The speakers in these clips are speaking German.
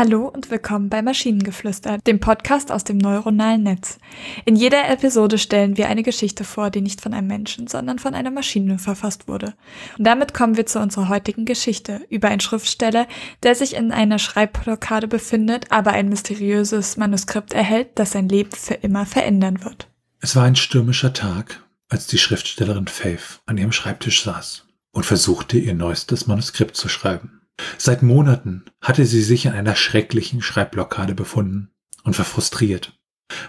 Hallo und willkommen bei Maschinengeflüster, dem Podcast aus dem neuronalen Netz. In jeder Episode stellen wir eine Geschichte vor, die nicht von einem Menschen, sondern von einer Maschine verfasst wurde. Und damit kommen wir zu unserer heutigen Geschichte über einen Schriftsteller, der sich in einer Schreibblockade befindet, aber ein mysteriöses Manuskript erhält, das sein Leben für immer verändern wird. Es war ein stürmischer Tag, als die Schriftstellerin Faith an ihrem Schreibtisch saß und versuchte, ihr neuestes Manuskript zu schreiben. Seit Monaten hatte sie sich in einer schrecklichen Schreibblockade befunden und war frustriert,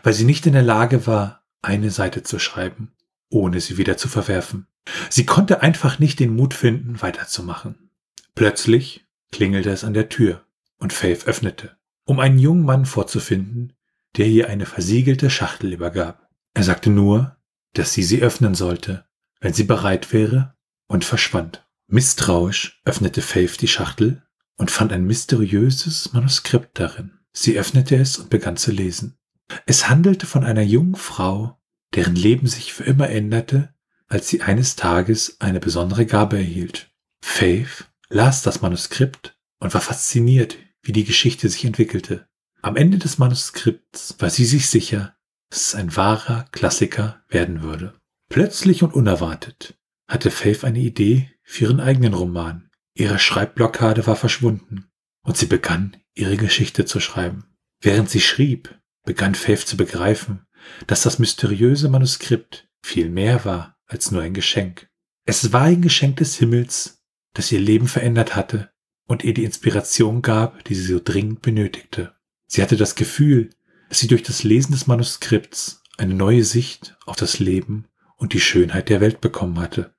weil sie nicht in der Lage war, eine Seite zu schreiben, ohne sie wieder zu verwerfen. Sie konnte einfach nicht den Mut finden, weiterzumachen. Plötzlich klingelte es an der Tür und Faith öffnete, um einen jungen Mann vorzufinden, der ihr eine versiegelte Schachtel übergab. Er sagte nur, dass sie sie öffnen sollte, wenn sie bereit wäre, und verschwand. Misstrauisch öffnete Faith die Schachtel und fand ein mysteriöses Manuskript darin. Sie öffnete es und begann zu lesen. Es handelte von einer jungen Frau, deren Leben sich für immer änderte, als sie eines Tages eine besondere Gabe erhielt. Faith las das Manuskript und war fasziniert, wie die Geschichte sich entwickelte. Am Ende des Manuskripts war sie sich sicher, dass es ein wahrer Klassiker werden würde. Plötzlich und unerwartet hatte Faith eine Idee, für ihren eigenen Roman. Ihre Schreibblockade war verschwunden und sie begann, ihre Geschichte zu schreiben. Während sie schrieb, begann Faith zu begreifen, dass das mysteriöse Manuskript viel mehr war als nur ein Geschenk. Es war ein Geschenk des Himmels, das ihr Leben verändert hatte und ihr die Inspiration gab, die sie so dringend benötigte. Sie hatte das Gefühl, dass sie durch das Lesen des Manuskripts eine neue Sicht auf das Leben und die Schönheit der Welt bekommen hatte.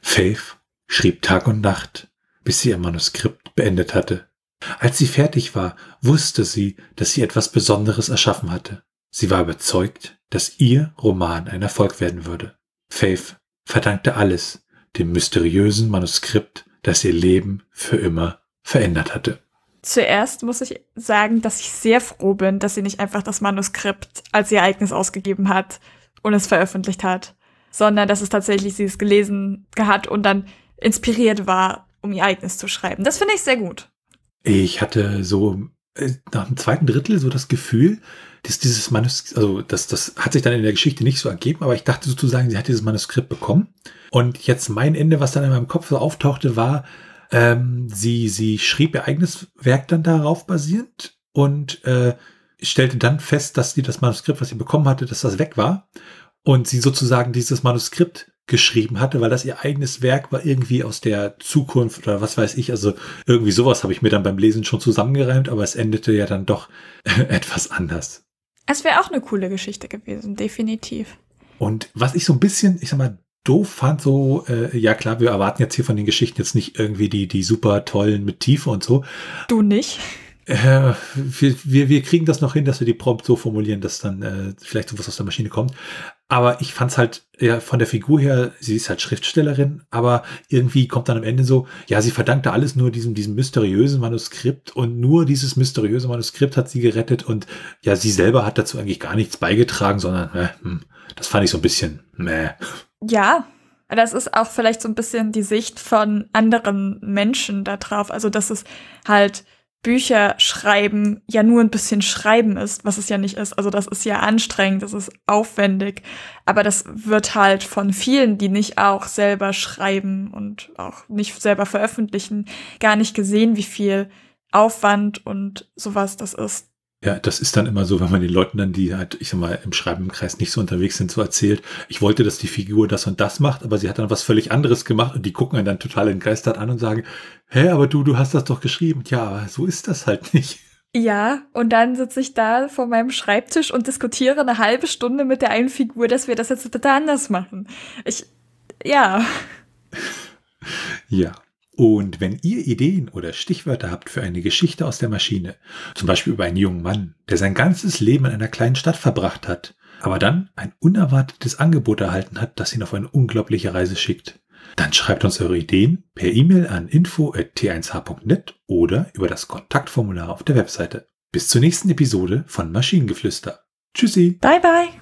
Faith schrieb Tag und Nacht, bis sie ihr Manuskript beendet hatte. Als sie fertig war, wusste sie, dass sie etwas Besonderes erschaffen hatte. Sie war überzeugt, dass ihr Roman ein Erfolg werden würde. Faith verdankte alles dem mysteriösen Manuskript, das ihr Leben für immer verändert hatte. Zuerst muss ich sagen, dass ich sehr froh bin, dass sie nicht einfach das Manuskript als ihr eigenes ausgegeben hat und es veröffentlicht hat, sondern dass es tatsächlich sie es gelesen hat und dann inspiriert war, um ihr eigenes zu schreiben. Das finde ich sehr gut. Ich hatte so äh, nach dem zweiten Drittel so das Gefühl, dass dieses Manuskript, also das, das hat sich dann in der Geschichte nicht so ergeben, aber ich dachte sozusagen, sie hat dieses Manuskript bekommen. Und jetzt mein Ende, was dann in meinem Kopf so auftauchte, war, ähm, sie, sie schrieb ihr eigenes Werk dann darauf basierend und äh, stellte dann fest, dass sie das Manuskript, was sie bekommen hatte, dass das weg war. Und sie sozusagen dieses Manuskript geschrieben hatte, weil das ihr eigenes Werk war irgendwie aus der Zukunft oder was weiß ich. Also irgendwie sowas habe ich mir dann beim Lesen schon zusammengereimt, aber es endete ja dann doch etwas anders. Es wäre auch eine coole Geschichte gewesen, definitiv. Und was ich so ein bisschen, ich sag mal, doof fand, so, äh, ja klar, wir erwarten jetzt hier von den Geschichten jetzt nicht irgendwie die, die super tollen mit Tiefe und so. Du nicht? Äh, wir, wir, wir kriegen das noch hin, dass wir die Prompt so formulieren, dass dann äh, vielleicht sowas aus der Maschine kommt. Aber ich fand's halt ja, von der Figur her, sie ist halt Schriftstellerin, aber irgendwie kommt dann am Ende so, ja, sie verdankte alles nur diesem, diesem mysteriösen Manuskript und nur dieses mysteriöse Manuskript hat sie gerettet und ja, sie selber hat dazu eigentlich gar nichts beigetragen, sondern äh, hm, das fand ich so ein bisschen meh. Ja, das ist auch vielleicht so ein bisschen die Sicht von anderen Menschen da drauf. Also, dass es halt Bücher schreiben ja nur ein bisschen schreiben ist, was es ja nicht ist. Also das ist ja anstrengend, das ist aufwendig, aber das wird halt von vielen, die nicht auch selber schreiben und auch nicht selber veröffentlichen, gar nicht gesehen, wie viel Aufwand und sowas das ist. Ja, das ist dann immer so, wenn man den Leuten dann, die halt, ich sag mal, im Schreibenkreis nicht so unterwegs sind, so erzählt, ich wollte, dass die Figur das und das macht, aber sie hat dann was völlig anderes gemacht und die gucken einen dann total entgeistert an und sagen, hä, aber du, du hast das doch geschrieben. Ja, aber so ist das halt nicht. Ja, und dann sitze ich da vor meinem Schreibtisch und diskutiere eine halbe Stunde mit der einen Figur, dass wir das jetzt bitte anders machen. Ich, ja. Ja. Und wenn ihr Ideen oder Stichwörter habt für eine Geschichte aus der Maschine, zum Beispiel über einen jungen Mann, der sein ganzes Leben in einer kleinen Stadt verbracht hat, aber dann ein unerwartetes Angebot erhalten hat, das ihn auf eine unglaubliche Reise schickt, dann schreibt uns eure Ideen per E-Mail an info.t1h.net oder über das Kontaktformular auf der Webseite. Bis zur nächsten Episode von Maschinengeflüster. Tschüssi. Bye bye.